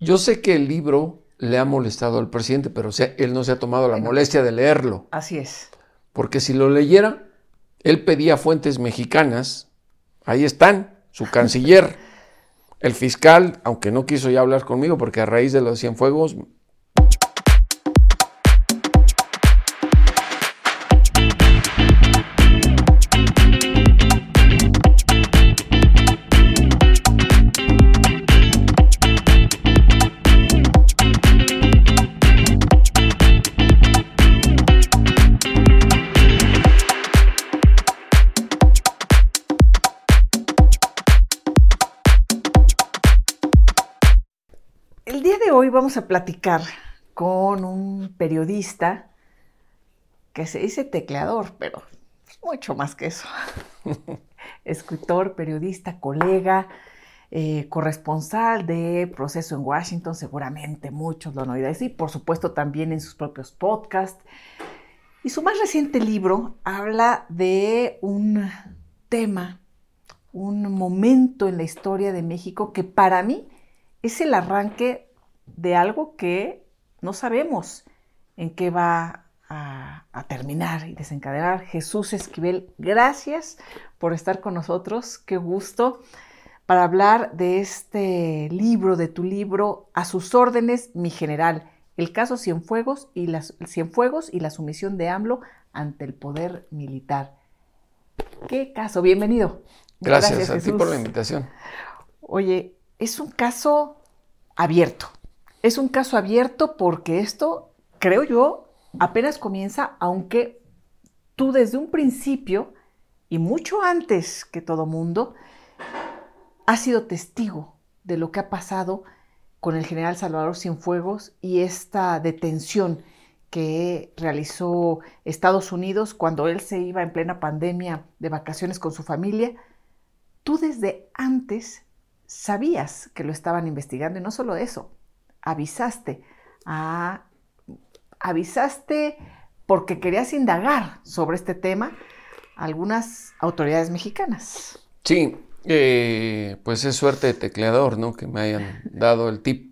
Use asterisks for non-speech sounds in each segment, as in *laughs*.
Yo sé que el libro le ha molestado al presidente, pero él no se ha tomado la molestia de leerlo. Así es. Porque si lo leyera, él pedía fuentes mexicanas. Ahí están, su canciller, *laughs* el fiscal, aunque no quiso ya hablar conmigo porque a raíz de los Cienfuegos vamos a platicar con un periodista que se dice tecleador, pero es mucho más que eso. *laughs* Escritor, periodista, colega, eh, corresponsal de Proceso en Washington, seguramente muchos lo han oído decir, por supuesto también en sus propios podcasts. Y su más reciente libro habla de un tema, un momento en la historia de México que para mí es el arranque de algo que no sabemos en qué va a, terminar y desencadenar. Jesús Esquivel, gracias por estar con nosotros, qué gusto, para hablar de este libro, de tu libro, A sus órdenes, mi general, el caso Cienfuegos y, las, Cienfuegos y la sumisión de AMLO ante el poder militar. ¿Qué caso? Bienvenido. Gracias, a ti por la invitación. Oye, es un caso abierto. Es un caso abierto porque esto, creo yo, apenas comienza, aunque tú desde un principio y mucho antes que todo mundo, has sido testigo de lo que ha pasado con el general Salvador Cienfuegos y esta detención que realizó Estados Unidos cuando él se iba en plena pandemia de vacaciones con su familia. Tú desde antes sabías que lo estaban investigando y no solo eso, avisaste, avisaste porque querías indagar sobre este tema algunas autoridades mexicanas. Sí, eh, pues es suerte de tecleador, ¿no? Que me hayan dado el tip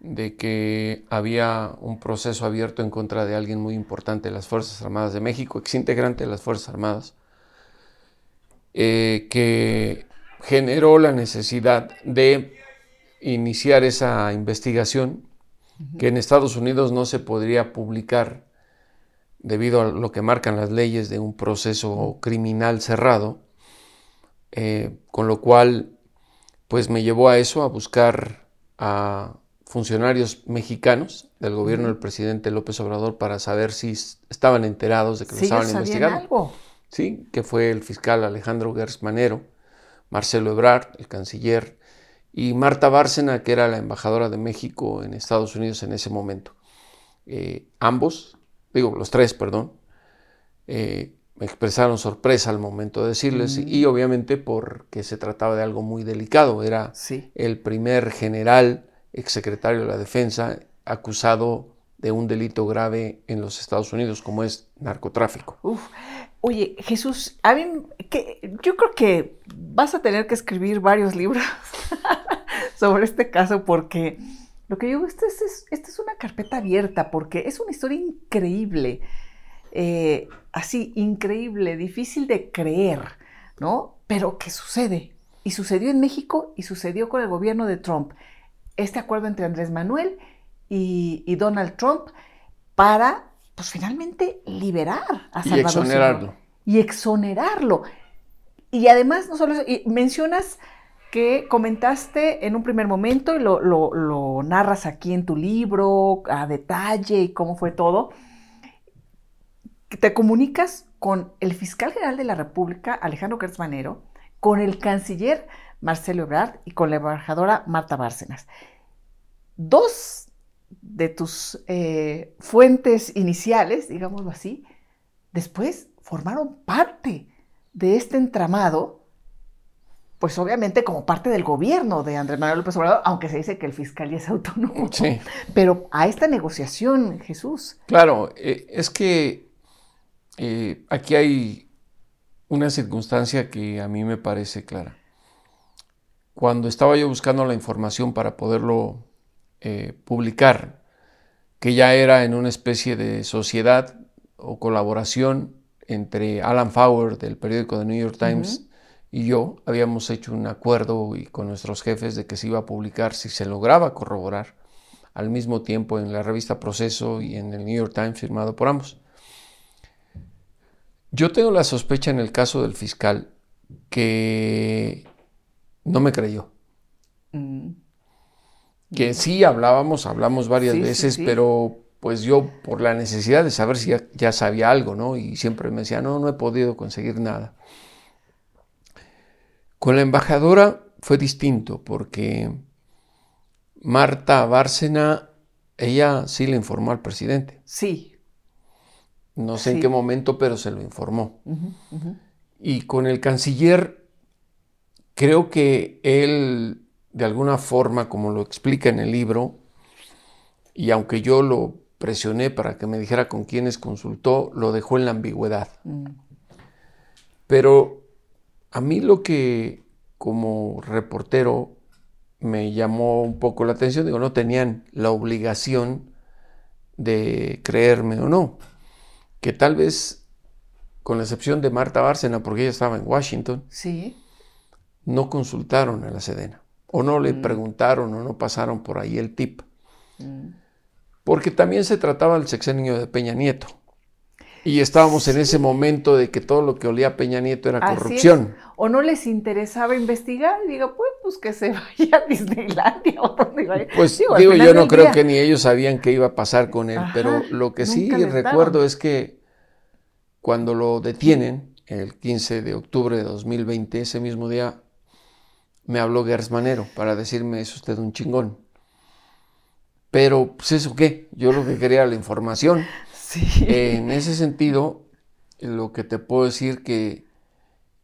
de que había un proceso abierto en contra de alguien muy importante de las Fuerzas Armadas de México, ex integrante de las Fuerzas Armadas, eh, que generó la necesidad de iniciar esa investigación que en Estados Unidos no se podría publicar debido a lo que marcan las leyes de un proceso criminal cerrado, eh, con lo cual pues me llevó a eso, a buscar a funcionarios mexicanos del gobierno del presidente López Obrador para saber si estaban enterados de que lo estaban investigando. Algo? Sí, que fue el fiscal Alejandro Gersmanero, Marcelo Ebrard, el canciller, y Marta Bárcena, que era la embajadora de México en Estados Unidos en ese momento. Eh, ambos, digo, los tres, perdón, eh, me expresaron sorpresa al momento de decirles mm. y obviamente porque se trataba de algo muy delicado. Era el primer general, exsecretario de la Defensa, acusado de un delito grave en los Estados Unidos como es narcotráfico. Oye, Jesús, a mí, que, yo creo que vas a tener que escribir varios libros *laughs* sobre este caso porque lo que yo digo, esta es, es una carpeta abierta porque es una historia increíble, eh, así, increíble, difícil de creer, ¿no? Pero que sucede. Y sucedió en México y sucedió con el gobierno de Trump. Este acuerdo entre Andrés Manuel y, y Donald Trump para pues finalmente liberar a Salvador. Y exonerarlo. Y exonerarlo. Y además, no solo eso, y mencionas que comentaste en un primer momento y lo, narras aquí en tu libro a detalle y cómo fue todo, te comunicas con el fiscal general de la República, Alejandro Gertz con el canciller Marcelo Ebrard y con la embajadora Marta Bárcenas. Dos de tus eh, fuentes iniciales, digámoslo así, después formaron parte de este entramado, pues obviamente como parte del gobierno de Andrés Manuel López Obrador, aunque se dice que el fiscal ya es autónomo. Sí. Pero a esta negociación, Jesús. Claro, eh, es que eh, aquí hay una circunstancia que a mí me parece clara. Cuando estaba yo buscando la información para poderlo eh, publicar que ya era en una especie de sociedad o colaboración entre Alan Fowler del periódico The New York Times y yo habíamos hecho un acuerdo y con nuestros jefes de que se iba a publicar si se lograba corroborar al mismo tiempo en la revista Proceso y en el New York Times firmado por ambos. Yo tengo la sospecha en el caso del fiscal que no me creyó. Mm. Que sí hablábamos, hablamos varias veces, pero pues yo por la necesidad de saber si ya, ya, sabía algo, ¿no? Y siempre me decía, no, no he podido conseguir nada. Con la embajadora fue distinto porque Marta Bárcena, ella sí le informó al presidente. Sí. No sé en qué momento, pero se lo informó. Y con el canciller, creo que él, de alguna forma, como lo explica en el libro, y aunque yo lo presioné para que me dijera con quiénes consultó, lo dejó en la ambigüedad. Mm. Pero a mí lo que como reportero me llamó un poco la atención, digo, no tenían la obligación de creerme o no, que tal vez, con la excepción de Marta Bárcena, porque ella estaba en Washington, sí. no consultaron a la Sedena, o no le mm. preguntaron o no pasaron por ahí el tip, mm. porque también se trataba del sexenio de Peña Nieto. Y estábamos en ese momento de que todo lo que olía Peña Nieto era corrupción. O no les interesaba investigar, digo, pues, pues que se *laughs* vaya a Disneylandia o donde vaya. Pues digo, yo no creo que ni ellos sabían qué iba a pasar con él, pero lo que sí recuerdo es que cuando lo detienen, el 15 de octubre de 2020, ese mismo día, me habló Gers Manero para decirme, es usted un chingón. Pero, pues eso qué, yo lo que quería era la información. En ese sentido, lo que te puedo decir que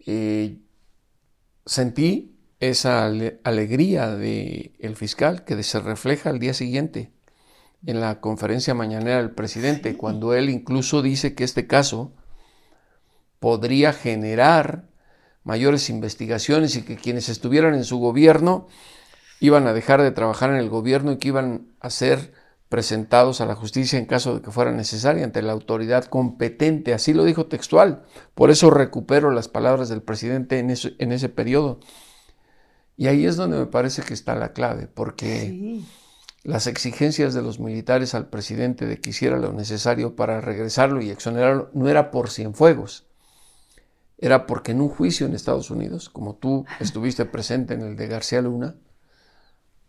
eh, sentí esa alegría del el fiscal que se refleja al día siguiente en la conferencia mañanera del presidente, cuando él incluso dice que este caso podría generar mayores investigaciones y que quienes estuvieran en su gobierno iban a dejar de trabajar en el gobierno y que iban a ser presentados a la justicia en caso de que fuera necesaria ante la autoridad competente. Así lo dijo textual. Por eso recupero las palabras del presidente en ese, en ese periodo. Y ahí es donde me parece que está la clave, porque las exigencias de los militares al presidente de que hiciera lo necesario para regresarlo y exonerarlo no era por Cienfuegos, era porque en un juicio en Estados Unidos, como tú estuviste presente en el de García Luna,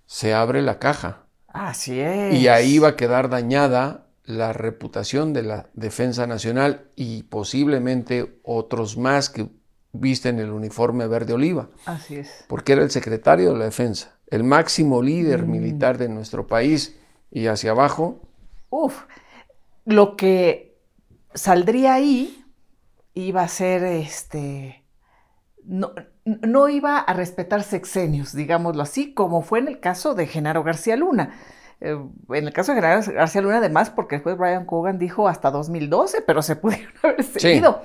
se abre la caja Así es. Y ahí va a quedar dañada la reputación de la defensa nacional y posiblemente otros más que visten el uniforme verde oliva. Así es. Porque era el secretario de la defensa, el máximo líder mm. militar de nuestro país y hacia abajo. Uf, lo que saldría ahí iba a ser este. No, no iba a respetar sexenios, digámoslo así, como fue en el caso de Genaro García Luna. Eh, en el caso de Genaro García Luna, además, porque después Brian Cogan dijo hasta 2012, pero se pudieron *laughs* haber seguido.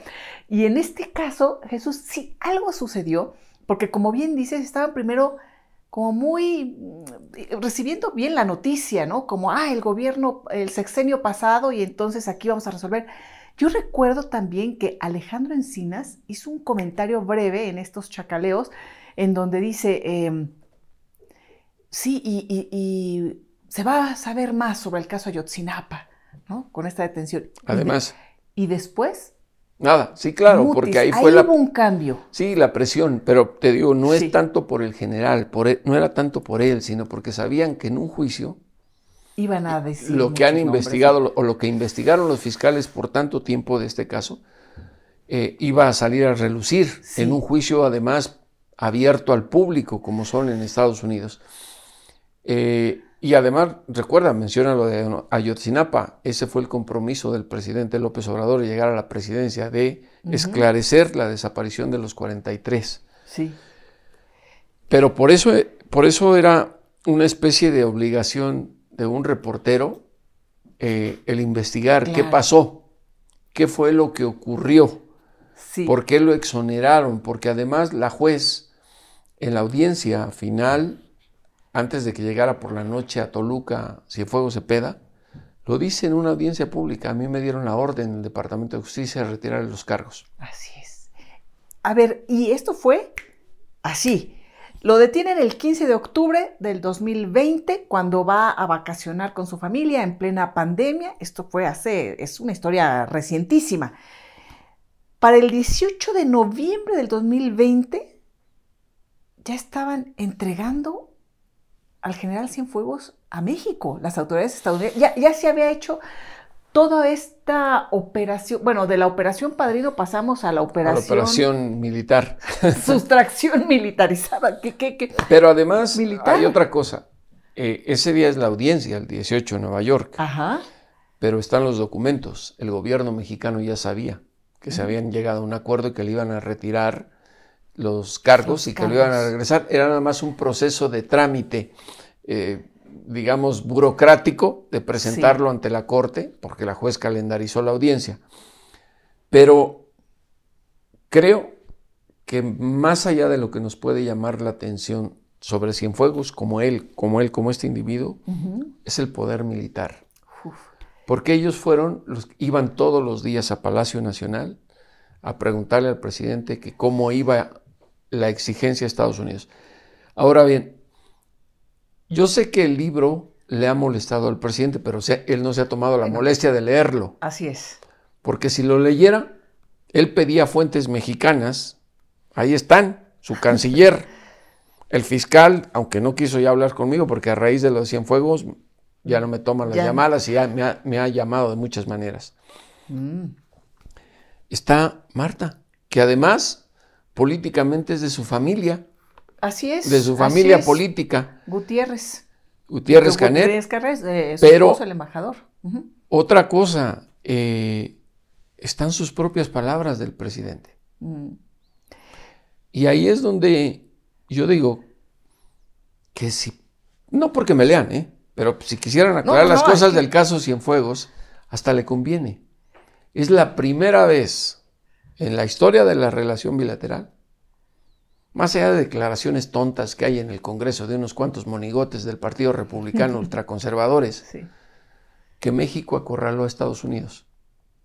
Y en este caso, Jesús, sí, algo sucedió, porque como bien dices, estaban primero como muy mm, recibiendo bien la noticia, ¿no? Como, ah, el gobierno, el sexenio pasado y entonces aquí vamos a resolver. Yo recuerdo también que Alejandro Encinas hizo un comentario breve en estos chacaleos en donde dice, em, sí, y, se va a saber más sobre el caso Ayotzinapa, ¿no? Con esta detención. Además. Y, después... Nada, sí, claro, porque ahí fue la... hubo un cambio. Sí, la presión, pero te digo, no es tanto por el general, por no era tanto por él, sino porque sabían que en un juicio iban a decir. Lo que han investigado o lo que investigaron los fiscales por tanto tiempo de este caso, eh, iba a salir a relucir en un juicio además abierto al público como son en Estados Unidos. Eh, y además, recuerda, menciona lo de Ayotzinapa, ese fue el compromiso del presidente López Obrador de llegar a la presidencia, de esclarecer la desaparición de los 43. Sí. Pero por eso, por eso era una especie de obligación de un reportero eh, el investigar qué pasó, qué fue lo que ocurrió, por qué lo exoneraron, porque además la juez en la audiencia final antes de que llegara por la noche a Toluca Cienfuegos Cepeda, lo dice en una audiencia pública. A mí me dieron la orden en el Departamento de Justicia de retirar los cargos. Así es. A ver, y esto fue así. Lo detienen el 15 de octubre del 2020 cuando va a vacacionar con su familia en plena pandemia. Esto fue hace, es una historia recientísima. Para el 18 de noviembre del 2020 ya estaban entregando al general Cienfuegos a México, las autoridades estadounidenses. Ya, ya se había hecho toda esta operación, bueno, de la operación Padrino pasamos a la operación... A la operación militar. *laughs* sustracción militarizada. ¿Qué, qué, qué? Pero además hay otra cosa. Eh, ese día es la audiencia, el 18 en Nueva York. Ajá. Pero están los documentos. El gobierno mexicano ya sabía que se habían llegado a un acuerdo y que le iban a retirar los cargos y que lo iban a regresar. Era nada más un proceso de trámite, eh, digamos, burocrático de presentarlo ante la Corte, porque la juez calendarizó la audiencia. Pero creo que más allá de lo que nos puede llamar la atención sobre Cienfuegos, como él, como él, como este individuo, es el poder militar porque ellos fueron, los, iban todos los días a Palacio Nacional a preguntarle al presidente que cómo iba la exigencia de Estados Unidos. Ahora bien, yo sé que el libro le ha molestado al presidente, pero él no se ha tomado la molestia de leerlo. Así es. Porque si lo leyera, él pedía fuentes mexicanas, ahí están, su *laughs* canciller, el fiscal, aunque no quiso ya hablar conmigo, porque a raíz de los Cienfuegos ya no me toma las llamadas y ya me ha, llamado de muchas maneras. Mm. Está Marta, que además políticamente es de su familia. Así es. De su familia política. Gutiérrez. Gutiérrez Canet. Gutiérrez Canet, eh, pero el embajador. Otra cosa, eh, están sus propias palabras del presidente. Mm. Y ahí es donde yo digo que si, no porque me lean, ¿eh? Pero si quisieran aclarar las cosas del caso Cienfuegos, hasta le conviene. Es la primera vez en la historia de la relación bilateral, más allá de declaraciones tontas que hay en el Congreso de unos cuantos monigotes del Partido Republicano *laughs* ultraconservadores, que México acorraló a Estados Unidos.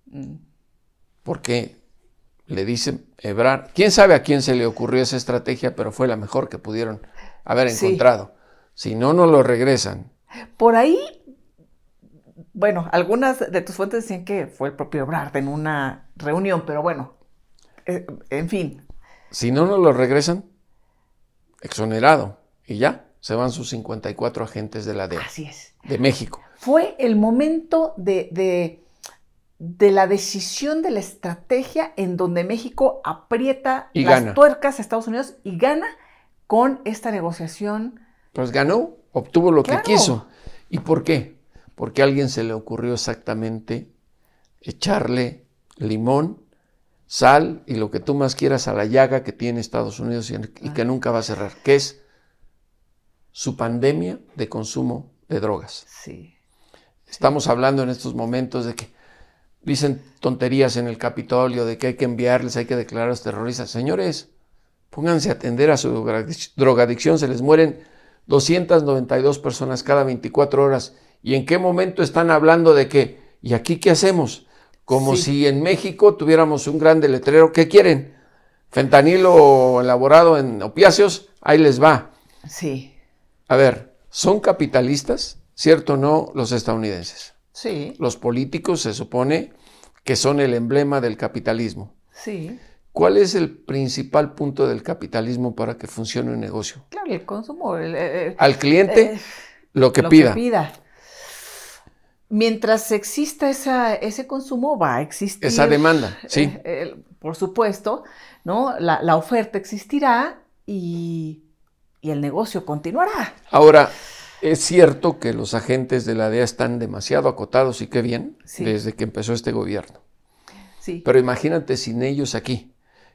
Mm. Porque le dice Ebrard, quién sabe a quién se le ocurrió esa estrategia, pero fue la mejor que pudieron haber encontrado. Si no, no lo regresan. Por ahí, bueno, algunas de tus fuentes decían que fue el propio Ebrard en una reunión, pero bueno, eh, en fin. Si no nos lo regresan, exonerado, y ya, se van sus 54 agentes de la DEA. Así es. De México. Fue el momento de, de, de la decisión de la estrategia en donde México aprieta las tuercas a Estados Unidos y gana con esta negociación. Pues ganó obtuvo lo que quiso. ¿Y por qué? Porque a alguien se le ocurrió exactamente echarle limón, sal y lo que tú más quieras a la llaga que tiene Estados Unidos y, que nunca va a cerrar, que es su pandemia de consumo de drogas. Sí. Estamos hablando en estos momentos de que dicen tonterías en el Capitolio, de que hay que enviarles, hay que declarar a los terroristas. Señores, pónganse a atender a su drogadicción, se les mueren 292 personas cada 24 horas. ¿Y en qué momento están hablando de qué? ¿Y aquí qué hacemos? Como si en México tuviéramos un gran letrero. ¿Qué quieren? Fentanilo elaborado en opiáceos, ahí les va. Sí. A ver, ¿son capitalistas? ¿Cierto o no los estadounidenses? Sí. Los políticos se supone que son el emblema del capitalismo. Sí. ¿Cuál es el principal punto del capitalismo para que funcione un negocio? Claro, el consumo. Eh, Al cliente eh, lo, que, pida. pida. Mientras exista esa, ese consumo, va a existir. Esa demanda, sí. Eh, por supuesto, ¿no? La, oferta existirá y, el negocio continuará. Ahora, es cierto que los agentes de la DEA están demasiado acotados y qué bien desde que empezó este gobierno. Sí. Pero imagínate sin ellos aquí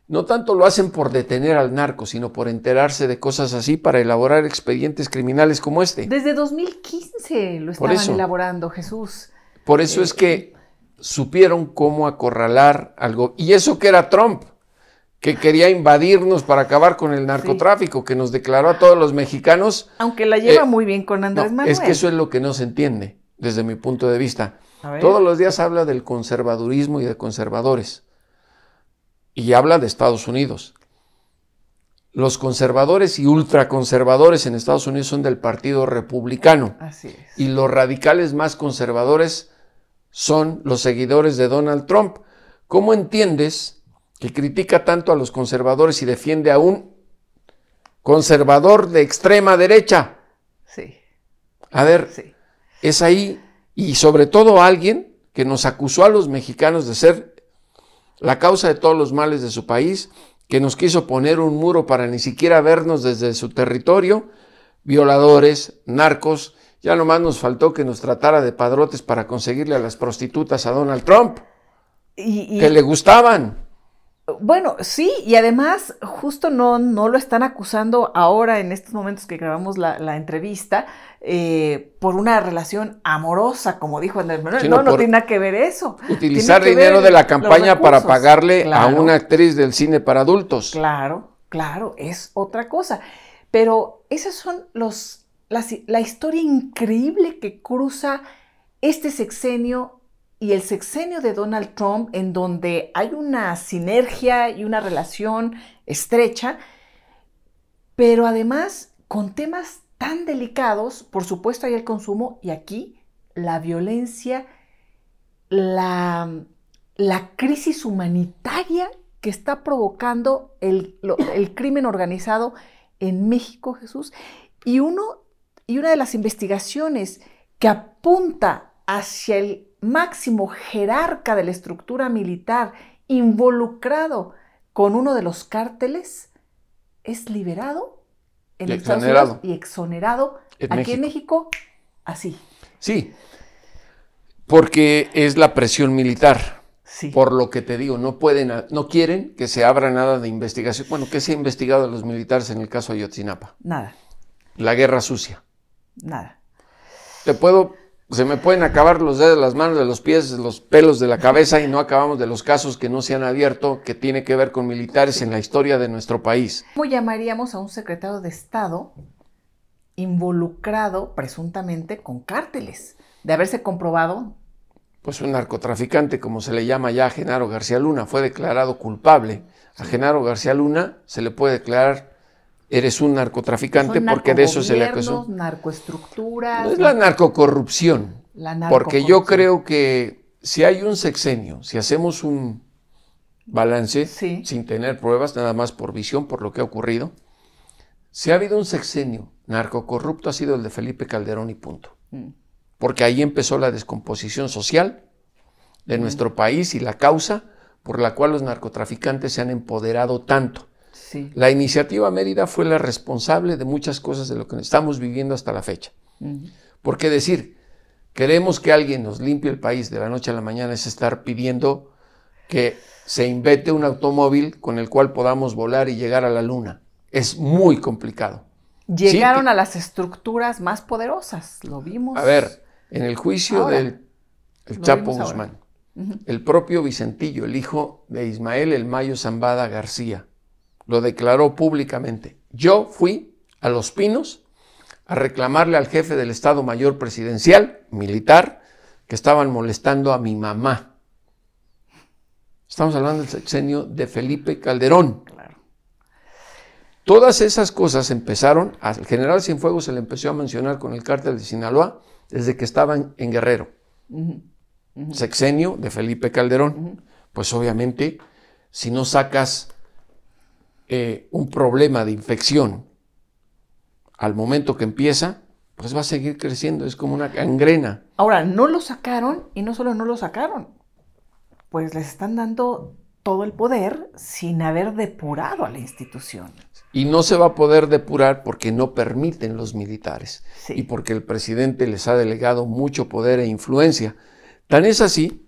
no tanto lo hacen por detener al narco, sino por enterarse de cosas así para elaborar expedientes criminales como este. Desde 2015 lo estaban elaborando, Jesús. Por eso es que supieron cómo acorralar algo. Y eso que era Trump, que quería invadirnos para acabar con el narcotráfico, que nos declaró a todos los mexicanos. Aunque la lleva eh, muy bien con Andrés Manuel. Es que eso es lo que no se entiende, desde mi punto de vista. Todos los días habla del conservadurismo y de conservadores. Y habla de Estados Unidos. Los conservadores y ultraconservadores en Estados Unidos son del Partido Republicano. Así es. Y los radicales más conservadores son los seguidores de Donald Trump. ¿Cómo entiendes que critica tanto a los conservadores y defiende a un conservador de extrema derecha. Sí. A ver, es ahí, y sobre todo alguien que nos acusó a los mexicanos de ser la causa de todos los males de su país, que nos quiso poner un muro para ni siquiera vernos desde su territorio, violadores, narcos, ya nomás nos faltó que nos tratara de padrotes para conseguirle a las prostitutas a Donald Trump, que le gustaban. Bueno, sí, y además justo no, no lo están acusando ahora en estos momentos que grabamos la, entrevista eh, por una relación amorosa, como dijo Andrés Manuel. no, no tiene nada que ver eso. Utilizar dinero de la campaña para pagarle a una actriz del cine para adultos. Claro, claro, es otra cosa. Pero esas son los, la historia increíble que cruza este sexenio y el sexenio de Donald Trump, en donde hay una sinergia y una relación estrecha, pero además con temas tan delicados, por supuesto hay el consumo y aquí la violencia, la, la crisis humanitaria que está provocando el, el, crimen organizado en México, Jesús. Y, uno, y una de las investigaciones que apunta hacia el máximo jerarca de la estructura militar involucrado con uno de los cárteles es liberado en y Estados Unidos y exonerado aquí en México así. Sí, porque es la presión militar. Sí. Por lo que te digo, no pueden, no quieren que se abra nada de investigación. Bueno, ¿qué se ha investigado a los militares en el caso de Ayotzinapa? Nada. La guerra sucia. Nada. Te puedo se me pueden acabar los dedos, las manos, de los pies, los pelos de la cabeza y no acabamos de los casos que no se han abierto que tiene que ver con militares en la historia de nuestro país. ¿Cómo llamaríamos a un secretario de Estado involucrado presuntamente con cárteles? De haberse comprobado. Pues un narcotraficante, como se le llama ya a Genaro García Luna, fue declarado culpable. A Genaro García Luna se le puede declarar eres un narcotraficante porque de eso se le acusó. narcoestructuras. No es la narcocorrupción. porque yo creo que si hay un sexenio, si hacemos un balance sin tener pruebas, nada más por visión, por lo que ha ocurrido, si ha habido un sexenio narcocorrupto ha sido el de Felipe Calderón y punto. Mm. Porque ahí empezó la descomposición social de mm. nuestro país y la causa por la cual los narcotraficantes se han empoderado tanto la iniciativa Mérida fue la responsable de muchas cosas de lo que estamos viviendo hasta la fecha. Porque decir, queremos que alguien nos limpie el país de la noche a la mañana es estar pidiendo que se invente un automóvil con el cual podamos volar y llegar a la luna. Es muy complicado. Llegaron a las estructuras más poderosas, lo vimos. A ver, en el juicio del Chapo Guzmán, el propio Vicentillo, el hijo de Ismael El Mayo Zambada García, lo declaró públicamente. Yo fui a Los Pinos a reclamarle al jefe del Estado Mayor Presidencial, militar, que estaban molestando a mi mamá. Estamos hablando del sexenio de Felipe Calderón. Todas esas cosas empezaron, al general Cienfuegos se le empezó a mencionar con el cártel de Sinaloa desde que estaban en Guerrero. Sexenio de Felipe Calderón. Pues obviamente, si no sacas eh, un problema de infección al momento que empieza, pues va a seguir creciendo, es como una gangrena. Ahora, no lo sacaron y no solo no lo sacaron, pues les están dando todo el poder sin haber depurado a la institución. Y no se va a poder depurar porque no permiten los militares y porque el presidente les ha delegado mucho poder e influencia. Tan es así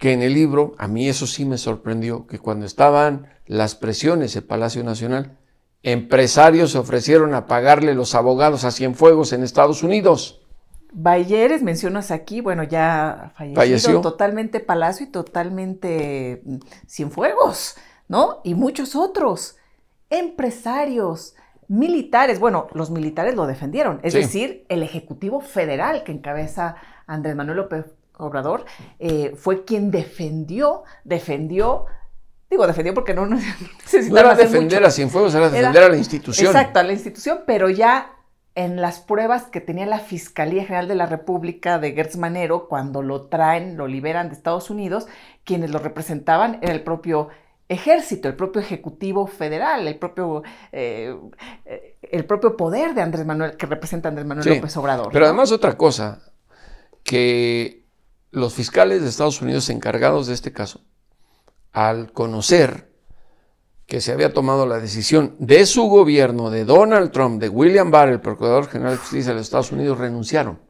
que en el libro, a mí eso sí me sorprendió, que cuando estaban las presiones en Palacio Nacional, empresarios se ofrecieron a pagarle los abogados a Cienfuegos en Estados Unidos. Bayeres, mencionas aquí, bueno, ya falleció, totalmente Palacio y totalmente mm, Cienfuegos. ¿no? Y muchos otros, empresarios, militares. Bueno, los militares lo defendieron, es decir, el Ejecutivo Federal que encabeza Andrés Manuel López Obrador eh, fue quien defendió, defendió Digo, defendió porque no, necesitaba. *laughs* No era defender a Cienfuegos, era defender a la institución. Exacto, a la institución, pero ya en las pruebas que tenía la Fiscalía General de la República de Gertz Manero, cuando lo traen, lo liberan de Estados Unidos, quienes lo representaban era el propio ejército, el propio ejecutivo federal, el propio, eh, el propio poder de Andrés Manuel, que representa Andrés Manuel López Obrador. Pero además otra cosa, que los fiscales de Estados Unidos encargados de este caso al conocer que se había tomado la decisión de su gobierno, de Donald Trump, de William Barr, el Procurador General de Justicia de los Estados Unidos, renunciaron.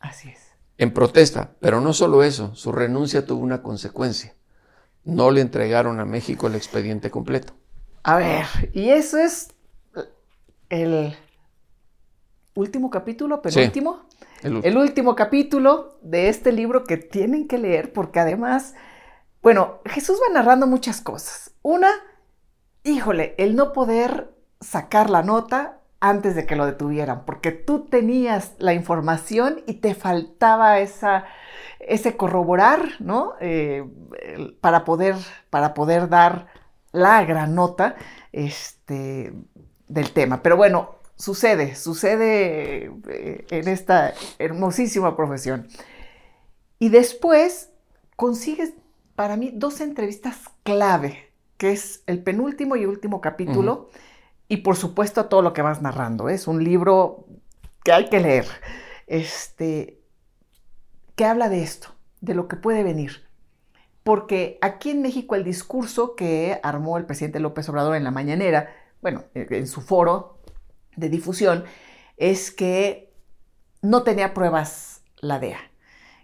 Así es. En protesta. Pero no solo eso, su renuncia tuvo una consecuencia. No le entregaron a México el expediente completo. A ver, y eso es el último capítulo, penúltimo. El, último capítulo de este libro que tienen que leer porque además bueno, Jesús va narrando muchas cosas. Una, híjole, el no poder sacar la nota antes de que lo detuvieran, porque tú tenías la información y te faltaba esa, ese corroborar, ¿no? Eh, para, poder, para poder dar la gran nota este, del tema. Pero bueno, sucede, sucede eh, en esta hermosísima profesión. Y después consigues para mí dos entrevistas clave, que es el penúltimo y último capítulo, y por supuesto todo lo que vas narrando. Es un libro que hay que leer, este, que habla de esto, de lo que puede venir. Porque aquí en México el discurso que armó el presidente López Obrador en la mañanera, bueno, en su foro de difusión, es que no tenía pruebas la DEA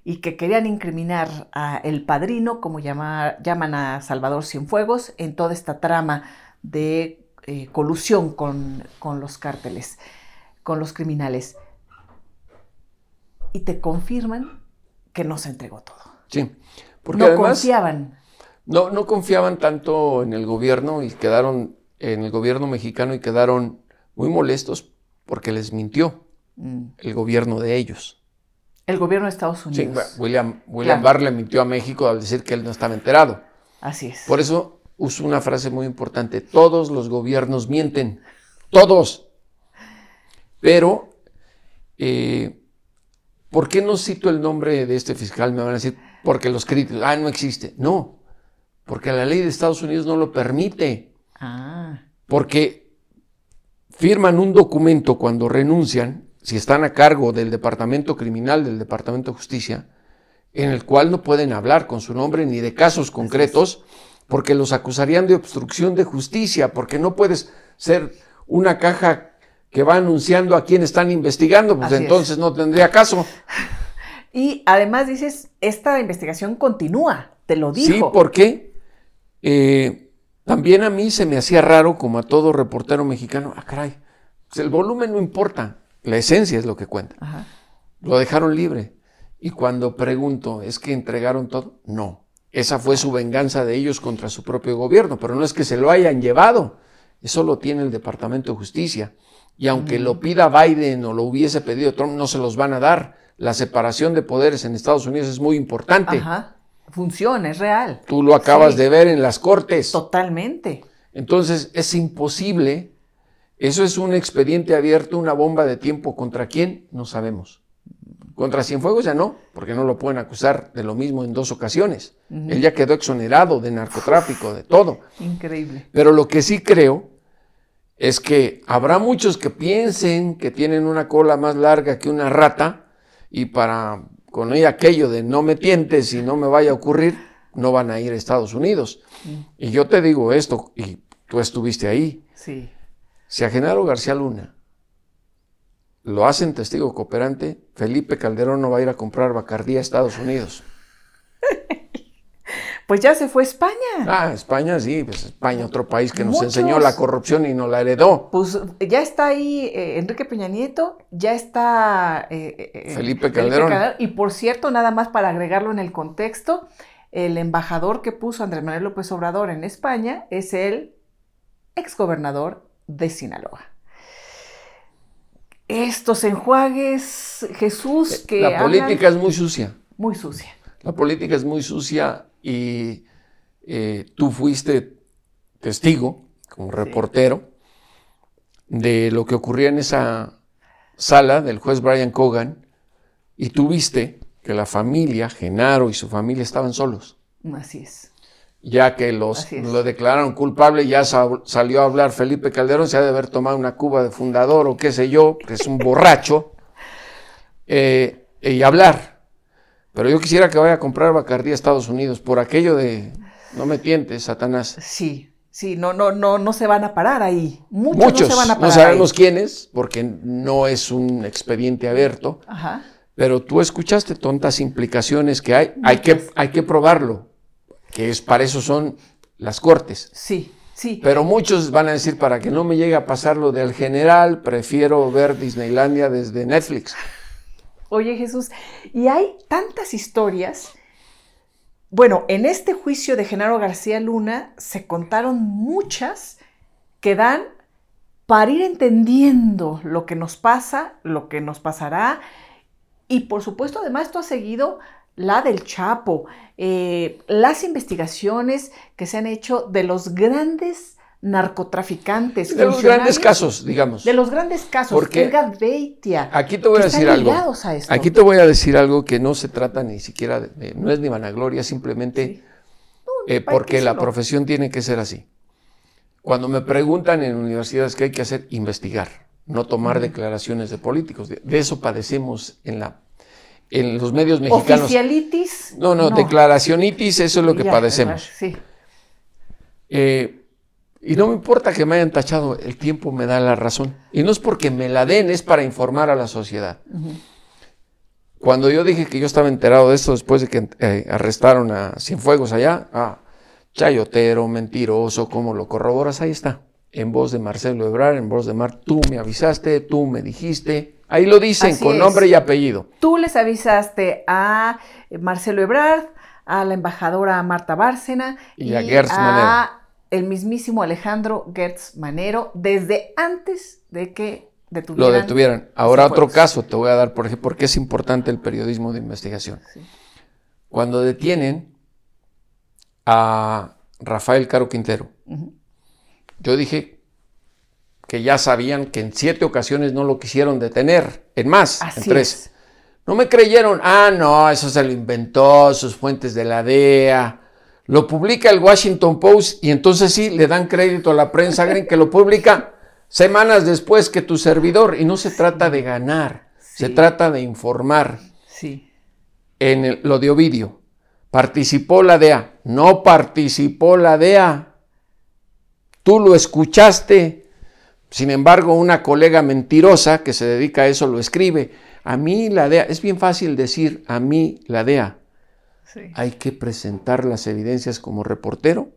y que querían incriminar a el padrino, como llaman a Salvador Cienfuegos, en toda esta trama de eh, colusión con, los cárteles, con los criminales. Y te confirman que no se entregó todo. Sí, porque no confiaban. No, no confiaban tanto en el gobierno y quedaron en el gobierno mexicano y quedaron muy molestos porque les mintió mm. el gobierno de ellos. El gobierno de Estados Unidos. Sí, William, William Barr le mintió a México al decir que él no estaba enterado. Así es. Por eso uso una frase muy importante. Todos los gobiernos mienten. Todos. Pero, eh, ¿por qué no cito el nombre de este fiscal? Me van a decir, porque los críticos, ah, no existe. No, porque la ley de Estados Unidos no lo permite. Ah. Porque firman un documento cuando renuncian si están a cargo del departamento criminal, del departamento de justicia, en el cual no pueden hablar con su nombre ni de casos concretos, porque los acusarían de obstrucción de justicia, porque no puedes ser una caja que va anunciando a quién están investigando, pues entonces no tendría caso. *laughs* Y además dices, esta investigación continúa, te lo digo. Sí, porque eh, también a mí se me hacía raro, como a todo reportero mexicano, ah, caray, pues el volumen no importa, la esencia es lo que cuenta. Lo dejaron libre. Y cuando pregunto, ¿es que entregaron todo? No. Esa fue su venganza de ellos contra su propio gobierno, pero no es que se lo hayan llevado. Eso lo tiene el Departamento de Justicia. Y aunque lo pida Biden o lo hubiese pedido Trump, no se los van a dar. La separación de poderes en Estados Unidos es muy importante. Ajá. Funciona, es real. Tú lo acabas de ver en las cortes. Totalmente. Entonces es imposible eso es un expediente abierto, una bomba de tiempo. ¿Contra quién? No sabemos. Contra Cienfuegos ya no, porque no lo pueden acusar de lo mismo en dos ocasiones. Él ya quedó exonerado de narcotráfico, de todo. Increíble. Pero lo que sí creo es que habrá muchos que piensen que tienen una cola más larga que una rata y para con ella aquello de no me tientes y no me vaya a ocurrir, no van a ir a Estados Unidos. Y yo te digo esto, y tú estuviste ahí. Sí. Si a Genaro García Luna lo hacen testigo cooperante, Felipe Calderón no va a ir a comprar Bacardí a Estados Unidos. *laughs* Pues ya se fue a España. Ah, España sí, pues España, otro país que nos enseñó la corrupción y nos la heredó. Pues ya está ahí eh, Enrique Peña Nieto, ya está eh, eh, Felipe, Calderón. Y por cierto, nada más para agregarlo en el contexto, el embajador que puso Andrés Manuel López Obrador en España es el exgobernador de Sinaloa. Estos enjuagues, Jesús, Eh, que... La política es muy sucia. Muy sucia. La política es muy sucia y eh, tú fuiste testigo, como reportero, de lo que ocurría en esa sala del juez Brian Cogan y tú viste que la familia, Genaro y su familia estaban solos. Así es. Ya que los, lo declararon culpable, ya sa- salió a hablar Felipe Calderón, se ha de haber tomado una cuba de fundador o qué sé yo, que es un borracho, *laughs* eh, y hablar. Pero yo quisiera que vaya a comprar Bacardí a Estados Unidos por aquello de no me tientes, Satanás. Sí, sí, no, no, no, no se van a parar ahí. Muchos, Muchos, no se van a no parar sabemos ahí. quiénes, porque no es un expediente abierto, Ajá. pero tú escuchaste tontas implicaciones que hay, hay que, hay que probarlo, que es para eso son las cortes. Sí, sí. Pero muchos van a decir, para que no me llegue a pasar lo del general, prefiero ver Disneylandia desde Netflix. Oye Jesús, y hay tantas historias. Bueno, en este juicio de Genaro García Luna se contaron muchas que dan para ir entendiendo lo que nos pasa, lo que nos pasará. Y por supuesto, además, tú has seguido la del Chapo, eh, las investigaciones que se han hecho de los grandes narcotraficantes. De los grandes casos, digamos. De los grandes casos. Porque Beitia. Aquí te voy a decir algo. a. Aquí te voy a decir algo que no se trata ni siquiera de, no es ni vanagloria, simplemente Sí. eh, porque que la profesión tiene que ser así. Cuando me preguntan en universidades qué hay que hacer, investigar, no tomar declaraciones de políticos. De, de eso padecemos en la en los medios mexicanos. Oficialitis. No, no, declaracionitis, eso es lo que Ya, padecemos. Sí. Eh, y no me importa que me hayan tachado, el tiempo me da la razón. Y no es porque me la den, es para informar a la sociedad. Cuando yo dije que yo estaba enterado de esto después de que eh, arrestaron a Cienfuegos allá, ah, chayotero, mentiroso, ¿cómo lo corroboras? Ahí está. En voz de Marcelo Ebrard, en voz de Mar, tú me avisaste, tú me dijiste. Ahí lo dicen Así con es. nombre y apellido. Tú les avisaste a Marcelo Ebrard, a la embajadora Marta Bárcena Y a Gertz Manero. El mismísimo Alejandro Gertz Manero desde antes de que Lo detuvieran. detuvieran. Ahora otro Cienfuegos. caso te voy a dar, por ejemplo, porque es importante el periodismo de investigación. Sí. Cuando detienen a Rafael Caro Quintero, yo dije que ya sabían que en siete ocasiones no lo quisieron detener, en más, Así en tres. es. No me creyeron, ah, no, eso se lo inventó, sus fuentes de la DEA. Lo publica el Washington Post y entonces sí le dan crédito a la prensa, que lo publica semanas después que tu servidor. Y no se trata de ganar, se trata de informar. Sí. En el- lo de Ovidio, participó la DEA, no participó la DEA. Tú lo escuchaste. Sin embargo, una colega mentirosa que se dedica a eso lo escribe. A mí la DEA, es bien fácil decir a mí la DEA. Sí. Hay que presentar las evidencias como reportero,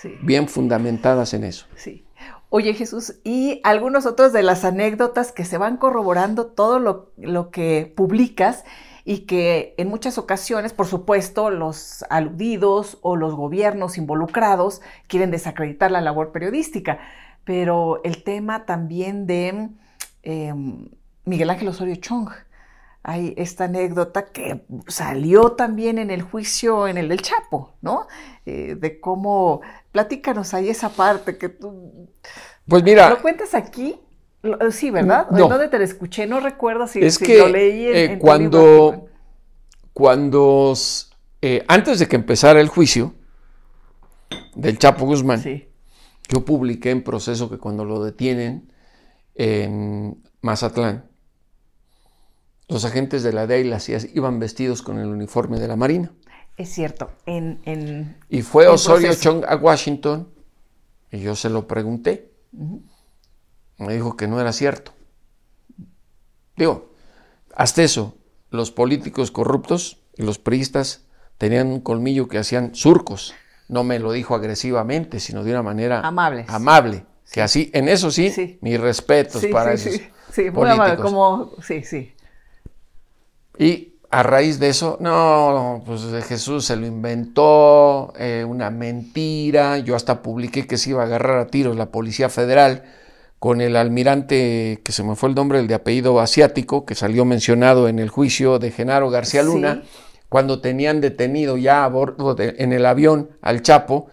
Sí. bien fundamentadas en eso. Sí. Oye Jesús, y algunos otros de las anécdotas que se van corroborando todo lo, lo que publicas y que en muchas ocasiones, por supuesto, los aludidos o los gobiernos involucrados quieren desacreditar la labor periodística, pero el tema también de eh, Miguel Ángel Osorio Chong. Hay esta anécdota que salió también en el juicio, en el del Chapo, ¿no? Eh, de cómo, platícanos ahí esa parte que tú Pues mira, ¿Lo cuentas aquí? Lo- Sí, ¿verdad? No. ¿En dónde te lo escuché? No recuerdo si, Es si que, lo leí en, eh, en cuando- libro. cuando, eh, antes de que empezara el juicio del Chapo Guzmán, Sí. Yo publiqué en proceso que cuando lo detienen en Mazatlán, los agentes de la DEA y la CIA iban vestidos con el uniforme de la Marina. Es cierto. En, en- Y fue Osorio proceso. Chong a Washington y yo se lo pregunté. Me dijo que no era cierto. Digo, hasta eso, los políticos corruptos y los priistas tenían un colmillo que hacían surcos. No me lo dijo agresivamente, sino de una manera Amables. amable. Que así, en eso sí, Sí. mis respetos sí, para sí, esos sí, sí, muy amable, políticos. como, sí, sí. Y a raíz de eso, no, pues Jesús se lo inventó, eh, una mentira. Yo hasta publiqué que se iba a agarrar a tiros la Policía Federal con el almirante, que se me fue el nombre, el de apellido asiático, que salió mencionado en el juicio de Genaro García Luna, cuando tenían detenido ya a bordo en el avión al Chapo,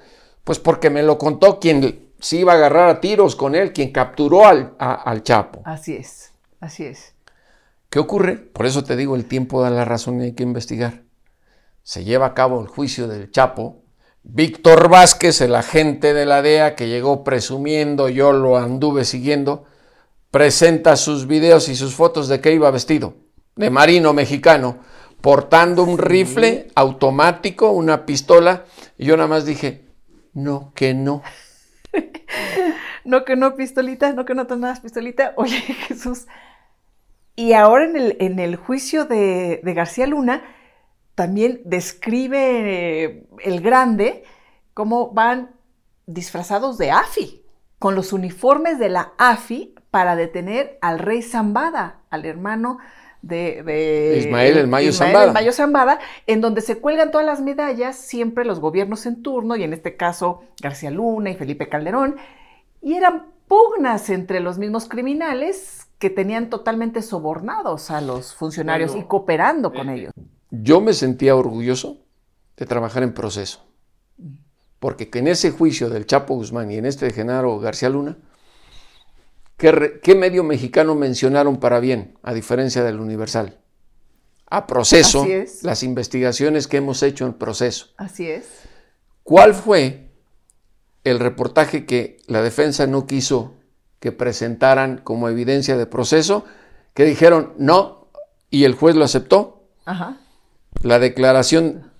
pues porque me lo contó quien se iba a agarrar a tiros con él, quien capturó al, al Chapo. Así es, así es. ¿Qué ocurre? Por eso te digo, el tiempo da la razón y hay que investigar. Se lleva a cabo el juicio del Chapo, Víctor Vázquez, el agente de la DEA que llegó presumiendo, yo lo anduve siguiendo, presenta sus videos y sus fotos de que iba vestido, de marino mexicano, portando un rifle automático, una pistola, y yo nada más dije, no, que no. *laughs* no, que no, pistolita, no, que no tomas pistolita. Oye, *laughs* Jesús. Y ahora en el, en el juicio de, de García Luna, también describe eh, el grande cómo van disfrazados de AFI, con los uniformes de la AFI para detener al rey Zambada, al hermano de, Ismael el Mayo Zambada. El Mayo Zambada, en donde se cuelgan todas las medallas, siempre los gobiernos en turno, y en este caso García Luna y Felipe Calderón, y eran pugnas entre los mismos criminales que tenían totalmente sobornados a los funcionarios y cooperando con eh, ellos. Yo me sentía orgulloso de trabajar en proceso, porque en ese juicio del Chapo Guzmán y en este de Genaro García Luna, ¿qué, medio mexicano mencionaron para bien, a diferencia del Universal? A proceso, las investigaciones que hemos hecho en proceso. Así es. ¿Cuál fue el reportaje que la defensa no quiso que presentaran como evidencia de proceso? Que dijeron no y el juez lo aceptó. Ajá la declaración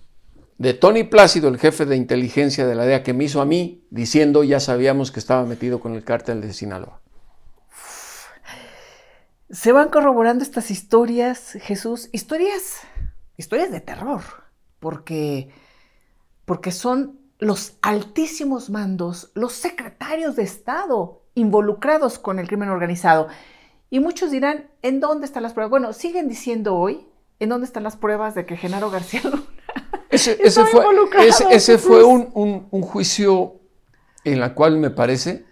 de Tony Plácido, el jefe de inteligencia de la DEA, que me hizo a mí, diciendo ya sabíamos que estaba metido con el cártel de Sinaloa. Se van corroborando estas historias, Jesús, historias, historias de terror, porque, porque son los altísimos mandos, los secretarios de Estado involucrados con el crimen organizado. Y muchos dirán, ¿en dónde están las pruebas? Bueno, siguen diciendo hoy ¿en dónde están las pruebas de que Genaro García *laughs* Luna ese, fue, ese, fue un, juicio en la cual me parece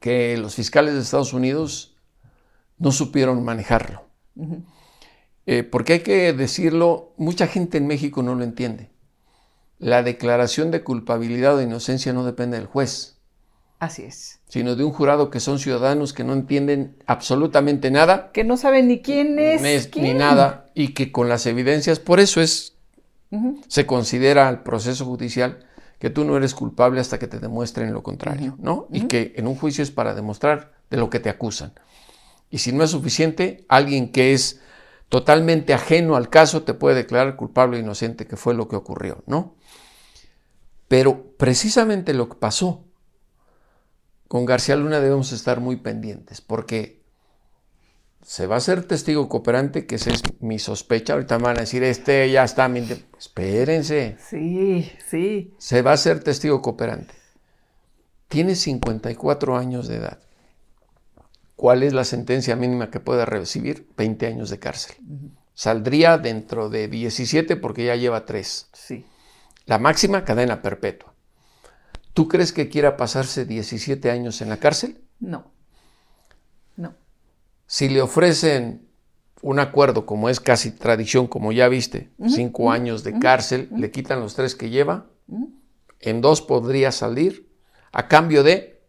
que los fiscales de Estados Unidos no supieron manejarlo. Eh, porque hay que decirlo, mucha gente en México no lo entiende. La declaración de culpabilidad o de inocencia no depende del juez. Así es. Sino de un jurado que son ciudadanos que no entienden absolutamente nada. Que no saben ni quién es. Ni nada. Y que con las evidencias, por eso es, se considera al proceso judicial que tú no eres culpable hasta que te demuestren lo contrario, ¿no? Y que en un juicio es para demostrar de lo que te acusan. Y si no es suficiente, alguien que es totalmente ajeno al caso te puede declarar culpable o inocente, que fue lo que ocurrió, ¿no? Pero precisamente lo que pasó con García Luna debemos estar muy pendientes porque se va a ser testigo cooperante, que esa es mi sospecha. Ahorita van a decir, este ya está. Espérense. Sí, sí. Se va a ser testigo cooperante. Tiene 54 años de edad. ¿Cuál es la sentencia mínima que puede recibir? 20 años de cárcel. Saldría dentro de 17 porque ya lleva 3. Sí. La máxima, cadena perpetua. ¿Tú crees que quiera pasarse 17 años en la cárcel? No. No. Si le ofrecen un acuerdo, como es casi tradición, como ya viste, cinco años de cárcel, le quitan los tres que lleva, en dos podría salir, a cambio de,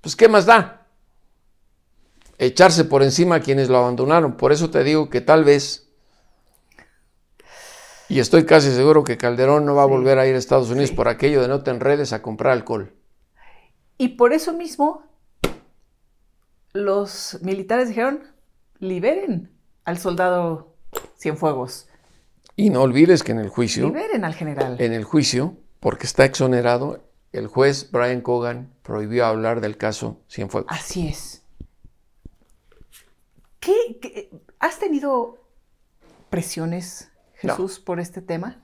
pues, ¿qué más da? Echarse por encima a quienes lo abandonaron. Por eso te digo que tal vez y estoy casi seguro que Calderón no va a volver a ir a Estados Unidos por aquello de no te enredes a comprar alcohol. Y por eso mismo los militares dijeron, liberen al soldado Cienfuegos. Y no olvides que en el juicio... Liberen al general. En el juicio, porque está exonerado, el juez Brian Cogan prohibió hablar del caso Cienfuegos. Así es. ¿Qué, has tenido presiones Jesús por este tema?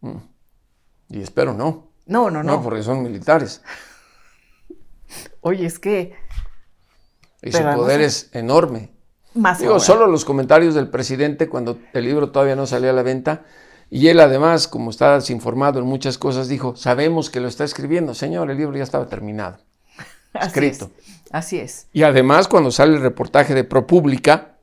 Mm. Y espero no. No, no, no. No, porque son militares. *laughs* Oye, es que... Y su poder es enorme. Más Digo, ahora. solo los comentarios del presidente cuando el libro todavía no salía a la venta. Y él además, como está desinformado en muchas cosas, dijo, sabemos que lo está escribiendo. Señor, el libro ya estaba terminado. *laughs* Así escrito. es, Así es. Y además, cuando sale el reportaje de ProPublica,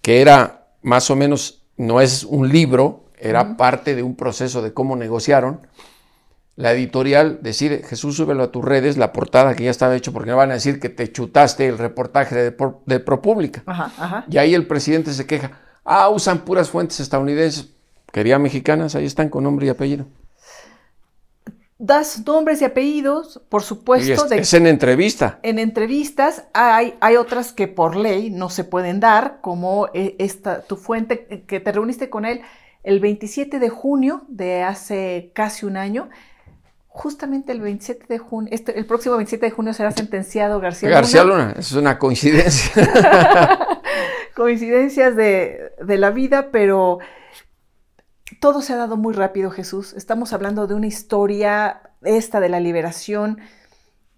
que era más o menos, no es un libro, era parte de un proceso de cómo negociaron, la editorial decide, Jesús, súbelo a tus redes, la portada que ya estaba hecho, porque no van a decir que te chutaste el reportaje de, de ProPublica. Ajá, ajá. Y ahí el presidente se queja, ah, usan puras fuentes estadounidenses. Quería mexicanas, ahí están con nombre y apellido. Das nombres y apellidos, por supuesto, es, de es en entrevista. En entrevistas hay, hay otras que por ley no se pueden dar, como eh, esta, tu fuente, eh, que te reuniste con él el 27 de junio de hace casi un año. Justamente el 27 de junio, este, el próximo 27 de junio será sentenciado García, García Luna. Luna, es una coincidencia. *laughs* Coincidencias de, de la vida, pero todo se ha dado muy rápido, Jesús. Estamos hablando de una historia, esta de la liberación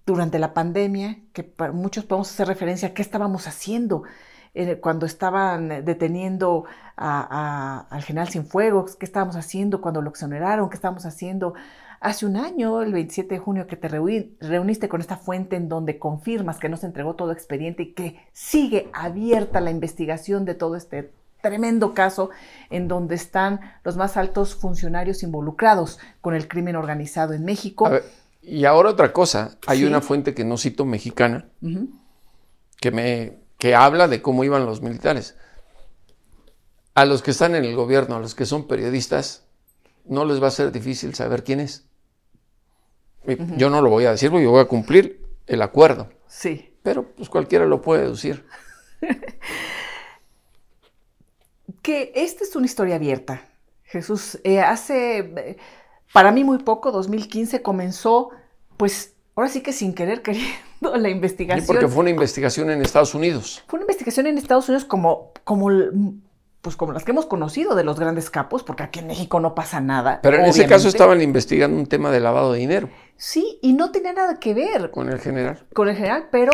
durante la pandemia, que para muchos podemos hacer referencia a qué estábamos haciendo eh, cuando estaban deteniendo al general Cienfuegos, qué estábamos haciendo cuando lo exoneraron, qué estábamos haciendo hace un año, el 27 de junio, que te reuni- reuniste con esta fuente en donde confirmas que no se entregó todo expediente y que sigue abierta la investigación de todo este tremendo caso en donde están los más altos funcionarios involucrados con el crimen organizado en México. Ver, y ahora otra cosa, hay Sí. una fuente que no cito mexicana que me que habla de cómo iban los militares. A los que están en el gobierno, a los que son periodistas, no les va a ser difícil saber quién es. Yo no lo voy a decir porque yo voy a cumplir el acuerdo, Sí. pero pues cualquiera lo puede deducir. *laughs* que esta es una historia abierta. Jesús, eh, hace, eh, para mí muy poco, 2015, comenzó, pues, ahora sí que sin querer queriendo, la Y investigación. porque fue una investigación en Estados Unidos. Fue una investigación en Estados Unidos como, como, pues, como las que hemos conocido de los grandes capos, porque aquí en México no pasa nada. Pero en ese caso estaban investigando un tema de lavado de dinero Sí, y no tenía nada que ver con el general. con el general, pero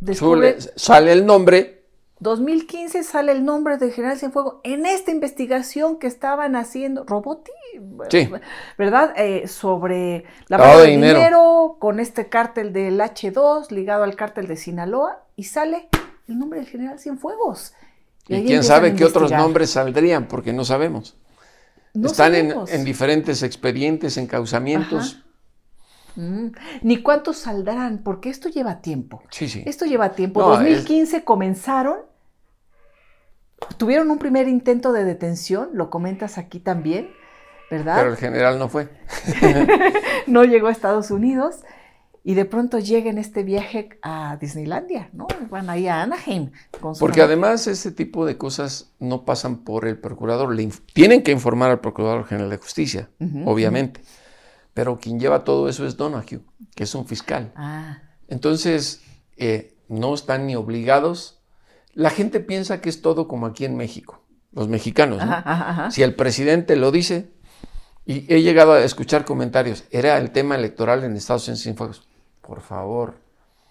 descubre, Sule- Sale el nombre 2015 sale el nombre del general Cienfuegos en esta investigación que estaban haciendo Roboti, Sí. ¿verdad? Eh, sobre Lavado de de dinero. dinero. con este cártel del H2 ligado al cártel de Sinaloa y sale el nombre del general Cienfuegos. y ahí quién sabe qué otros nombres saldrían, porque no sabemos. No Están en, sabemos. en diferentes expedientes, encauzamientos. Mm, Ni cuántos saldrán, porque esto lleva tiempo. Sí, sí. Esto lleva tiempo. No, 2015 comenzaron, tuvieron un primer intento de detención, lo comentas aquí también, ¿verdad? Pero el general no fue. *laughs* No llegó a Estados Unidos y de pronto llega en este viaje a Disneylandia, ¿no? Van ahí a Anaheim. con su Porque además ese tipo de cosas no pasan por el procurador. Le tienen que informar al Procurador General de Justicia, obviamente. Pero quien lleva todo eso es Donahue, que es un fiscal. Ah, Entonces, eh, no están ni obligados. La gente piensa que es todo como aquí en México, los mexicanos. ¿no? ajá, ajá. Si el presidente lo dice, y he llegado a escuchar comentarios, era el tema electoral en Estados Unidos Cienfuegos. Por favor,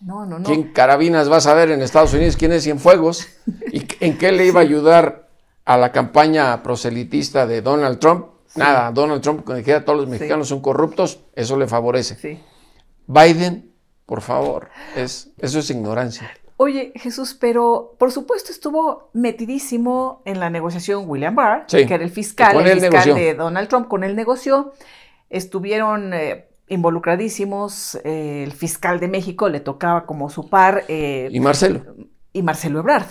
No, no, no. ¿quién carabinas va a saber en Estados Unidos quién es Cienfuegos? ¿Y en qué le iba a *laughs* ayudar a la campaña proselitista de Donald Trump? Nada, Donald Trump, cuando dijera todos los mexicanos son corruptos, eso le favorece. Sí. Biden, por favor, es, eso es ignorancia. Oye, Jesús, pero por supuesto estuvo metidísimo en la negociación William Barr, que era el fiscal, el fiscal de Donald Trump, con él negoció. Estuvieron eh, involucradísimos, eh, el fiscal de México le tocaba como su par eh, Y Marcelo, y Marcelo Ebrard.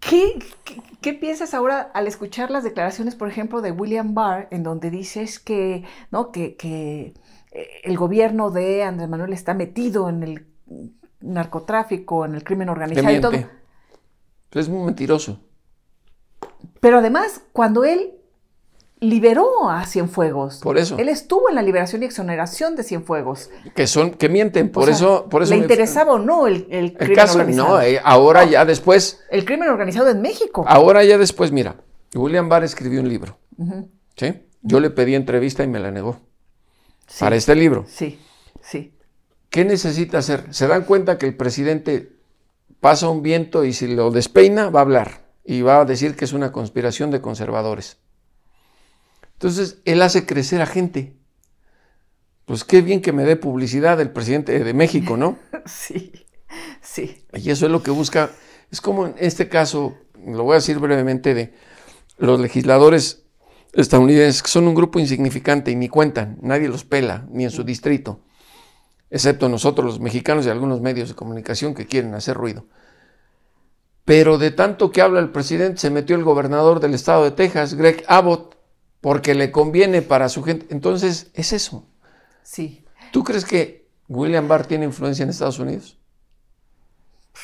¿Qué, qué, qué piensas ahora al escuchar las declaraciones, por ejemplo, de William Barr, en donde dices que, ¿no? que, que eh, el gobierno de Andrés Manuel está metido en el narcotráfico, en el crimen le organizado y todo? Pues es muy mentiroso. Pero además, cuando él liberó a Cienfuegos, Por eso. él estuvo en la liberación y exoneración de Cienfuegos. Que son, que mienten, por O sea, eso, por eso ¿Le interesaba o no el, el El crimen caso, organizado? no, eh, ahora ya después, El crimen organizado en México. ahora ya después, mira, William Barr escribió un libro. ¿sí? Yo le pedí entrevista y me la negó. Sí. Para este libro. Sí, sí. ¿Qué necesita hacer? ¿Se dan cuenta que el presidente pasa un viento y si lo despeina va a hablar y va a decir que es una conspiración de conservadores. Entonces, él hace crecer a gente. Pues qué bien que me dé publicidad el presidente de México, ¿no? *laughs* Sí, sí. Y eso es lo que busca. Es como en este caso, lo voy a decir brevemente, de los legisladores estadounidenses, que son un grupo insignificante y ni cuentan, nadie los pela, ni en su distrito, excepto nosotros los mexicanos y algunos medios de comunicación que quieren hacer ruido. Pero de tanto que habla el presidente, se metió el gobernador del estado de Texas, Greg Abbott, porque le conviene para su gente. Entonces, es eso. Sí. ¿Tú crees que William Barr tiene influencia en Estados Unidos?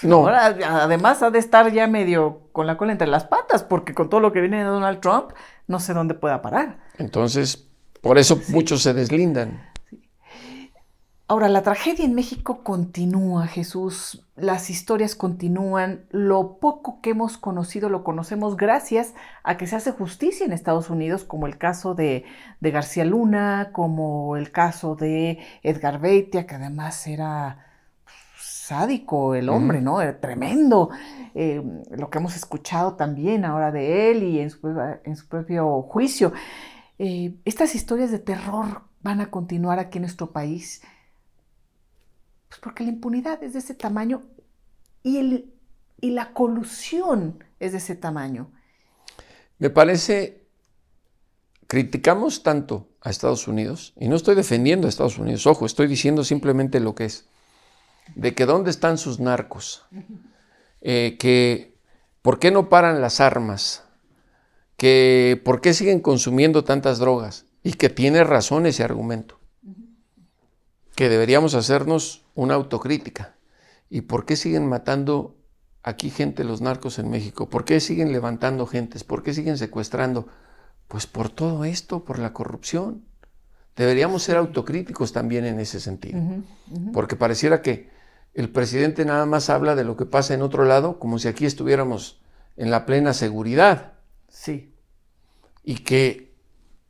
No. además ha de estar ya medio con la cola entre las patas, porque con todo lo que viene de Donald Trump, no sé dónde pueda parar. Entonces, por eso muchos se deslindan. Ahora, la tragedia en México continúa, Jesús. Las historias continúan. Lo poco que hemos conocido lo conocemos gracias a que se hace justicia en Estados Unidos, como el caso de, García Luna, como el caso de Edgar Beitia, que además era sádico el hombre, ¿no? Era tremendo. Eh, lo que hemos escuchado también ahora de él y en su, en su propio juicio. Eh, estas historias de terror van a continuar aquí en nuestro país pues porque la impunidad es de ese tamaño y, el, y la colusión es de ese tamaño. Me parece, criticamos tanto a Estados Unidos, y no estoy defendiendo a Estados Unidos, ojo, estoy diciendo simplemente lo que es, de que dónde están sus narcos, eh, que por qué no paran las armas, que por qué siguen consumiendo tantas drogas, y que tiene razón ese argumento que deberíamos hacernos una autocrítica. ¿Y por qué siguen matando aquí gente los narcos en México? ¿Por qué siguen levantando gentes? ¿Por qué siguen secuestrando? Pues por todo esto, por la corrupción. Deberíamos ser autocríticos también en ese sentido. Porque pareciera que el presidente nada más habla de lo que pasa en otro lado, como si aquí estuviéramos en la plena seguridad. Sí. Y que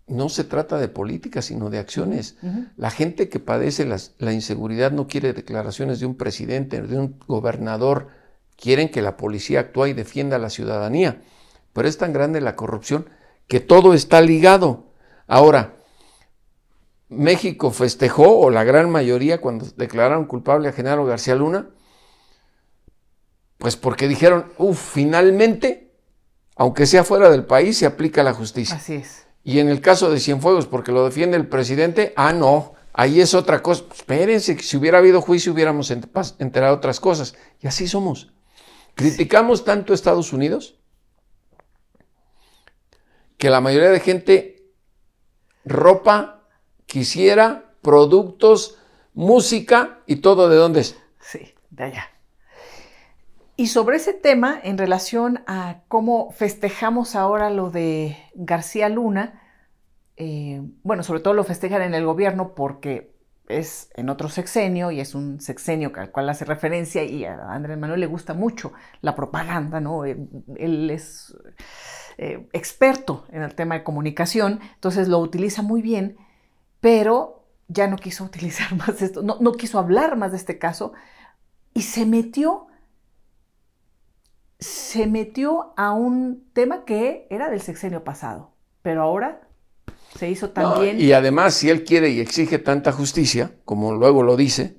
no se trata de política, sino de acciones. La gente que padece la inseguridad no quiere declaraciones de un presidente, de un gobernador. Quieren que la policía actúe y defienda a la ciudadanía. Pero es tan grande la corrupción que todo está ligado. Ahora, México festejó, o la gran mayoría, cuando declararon culpable a Genaro García Luna, pues porque dijeron, uff, finalmente, aunque sea fuera del país, se aplica la justicia. Así es. Y en el caso de Cienfuegos, porque lo defiende el presidente, ah, no, ahí es otra cosa. Espérense, si hubiera habido juicio hubiéramos enterado otras cosas. Y así somos. Criticamos tanto a Estados Unidos que la mayoría de gente ropa, quisiera, productos, música y todo de dónde es. Sí, de allá. Y sobre ese tema, en relación a cómo festejamos ahora lo de García Luna, eh, bueno, sobre todo lo festejan en el gobierno porque es en otro sexenio y es un sexenio al cual hace referencia y a Andrés Manuel le gusta mucho la propaganda, ¿no? Él, es eh, experto en el tema de comunicación, entonces lo utiliza muy bien, pero ya no quiso *laughs* utilizar más esto, no, no quiso hablar más de este caso y se metió se metió a un tema que era del sexenio pasado, pero ahora se hizo también... y además, si él quiere y exige tanta justicia, como luego lo dice,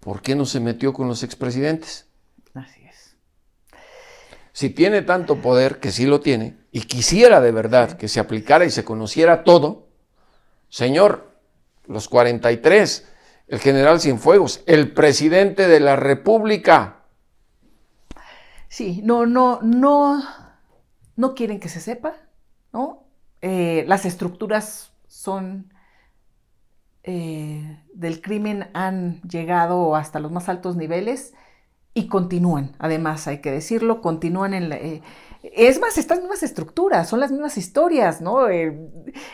¿por qué no se metió con los expresidentes? Así es. Si tiene tanto poder, que sí lo tiene, y quisiera de verdad que se aplicara y se conociera todo, señor, los 43, el general Cienfuegos, el presidente de la República, Sí, no, no, no, no quieren que se sepa, ¿no? Eh, las estructuras son eh, del crimen han llegado hasta los más altos niveles y continúan, además hay que decirlo, continúan en la... Eh, es más, estas mismas estructuras, son las mismas historias, ¿no?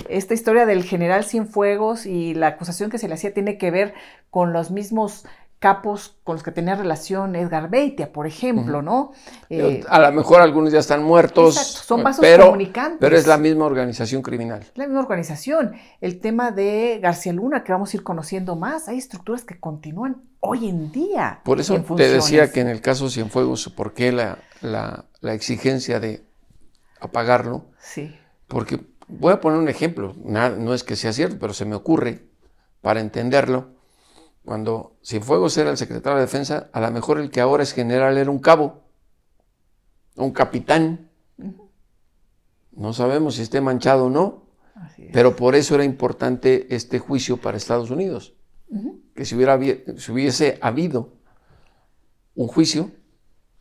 esta historia del general Cienfuegos y la acusación que se le hacía tiene que ver con los mismos capos con los que tenía relación Edgar Beitia, por ejemplo, ¿no? Eh, a lo mejor algunos ya están muertos. son vasos pero, comunicantes. Pero es la misma organización criminal. La misma organización. El tema de García Luna, que vamos a ir conociendo más, hay estructuras que continúan hoy en día. Por eso te decía que en el caso Cienfuegos, ¿por qué la, la, la exigencia de apagarlo? Sí. Porque voy a poner un ejemplo, no es que sea cierto, pero se me ocurre para entenderlo cuando Cienfuegos era el secretario de Defensa, a lo mejor el que ahora es general era un cabo, un capitán. No sabemos si esté manchado o no, pero por eso era importante este juicio para Estados Unidos. Que si, hubiera, si hubiese habido un juicio,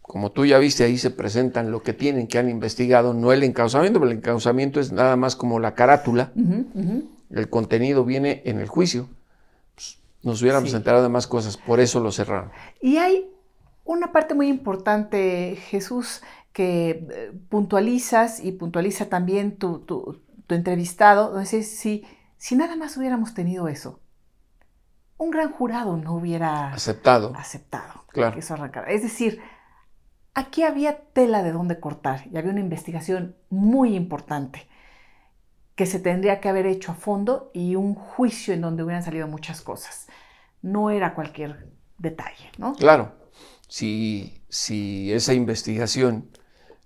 como tú ya viste, ahí se presentan lo que tienen, que han investigado, no el encausamiento, pero el encausamiento es nada más como la carátula. El contenido viene en el juicio nos hubiéramos enterado de más cosas, por eso lo cerraron. Y hay una parte muy importante, Jesús, que eh, puntualizas y puntualiza también tu, tu, entrevistado, donde si, si nada más hubiéramos tenido eso, un gran jurado no hubiera aceptado, aceptado claro. que eso arrancara. Es decir, aquí había tela de dónde cortar y había una investigación muy importante que se tendría que haber hecho a fondo y un juicio en donde hubieran salido muchas cosas. No era cualquier detalle, ¿no? Claro, si, si esa investigación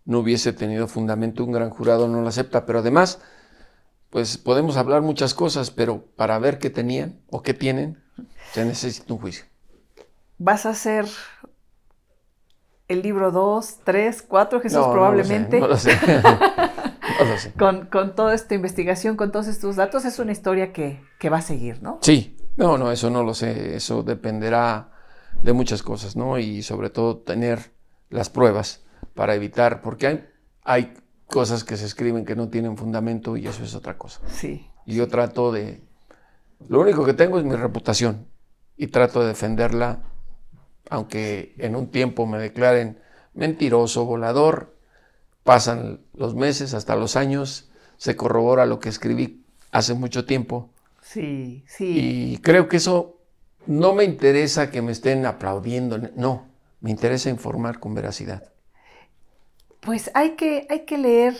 no hubiese tenido fundamento, un gran jurado no la acepta, pero además, pues podemos hablar muchas cosas, pero para ver qué tenían o qué tienen, se necesita un juicio. ¿Vas a hacer el libro 2, 3, 4, Jesús, probablemente? No lo sé. *laughs* con, con, toda esta investigación, con todos estos datos, es una historia que, va a seguir, ¿no? Sí, no, no, eso no lo sé, eso dependerá de muchas cosas, ¿no? Y sobre todo tener las pruebas para evitar, porque hay, hay cosas que se escriben que no tienen fundamento y eso es otra cosa. Sí. Y yo trato de, lo único que tengo es mi reputación y trato de defenderla, aunque en un tiempo me declaren mentiroso, volador, pasan los meses, hasta los años, se corrobora lo que escribí hace mucho tiempo. Sí, sí. Y creo que eso no me interesa que me estén aplaudiendo, no, me interesa informar con veracidad. Pues hay que, hay que leer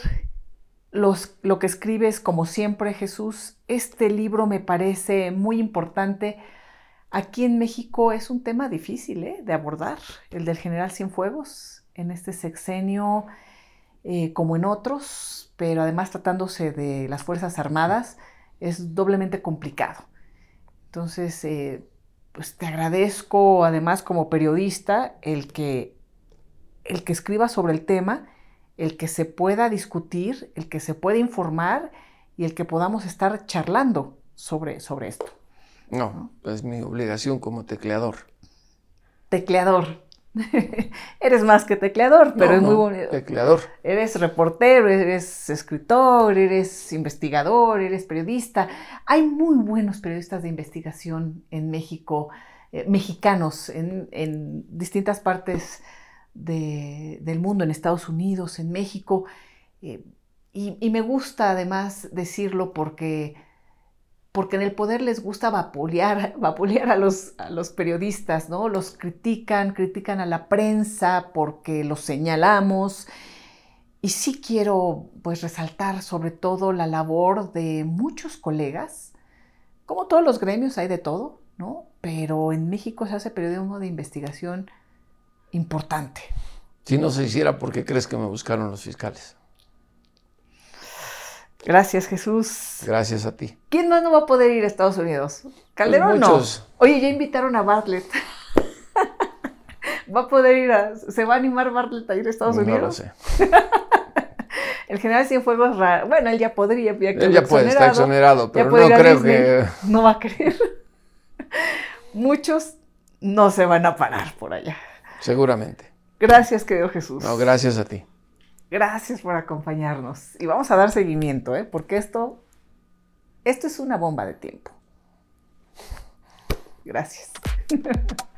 los, lo que escribes, como siempre, Jesús. Este libro me parece muy importante. Aquí en México es un tema difícil ¿eh? de abordar, el del general Cienfuegos, en este sexenio eh, como en otros, pero además tratándose de las Fuerzas Armadas, es doblemente complicado. Entonces, eh, pues te agradezco además como periodista el que, el que escriba sobre el tema, el que se pueda discutir, el que se pueda informar y el que podamos estar charlando sobre, sobre esto. No, es mi obligación como tecleador. Tecleador. *laughs* eres más que tecleador, pero es muy bonito. Tecleador. Eres reportero, eres escritor, eres investigador, eres periodista. Hay muy buenos periodistas de investigación en México, eh, mexicanos, en, distintas partes del mundo, en Estados Unidos, en México. Eh, y me gusta además decirlo porque porque en el poder les gusta *laughs* vapulear, a, los, a los periodistas, ¿no? Los critican, critican a la prensa porque los señalamos. Y sí quiero pues resaltar sobre todo la labor de muchos colegas, como todos los gremios hay de todo, ¿no? Pero en México se hace periodismo de investigación importante. Si no se hiciera, ¿por qué crees que me buscaron los fiscales? Gracias, Jesús. Gracias a ti. ¿Quién más no va a poder ir a Estados Unidos? Calderón pues no. Oye, ya invitaron a Bartlett. *laughs* ¿Va a poder ir a... ¿Se va a animar Bartlett a ir a Estados Unidos? No lo sé. *laughs* El general Cienfuegos raro. Bueno, él ya podría. Ya él ya puede, está exonerado, pero no creo que. *laughs* No va a querer. Muchos no se van a parar por allá. Seguramente. Gracias, querido Jesús. No, gracias a ti. Gracias por acompañarnos. Y vamos a dar seguimiento, ¿eh? porque esto, esto es una bomba de tiempo. Gracias. *laughs*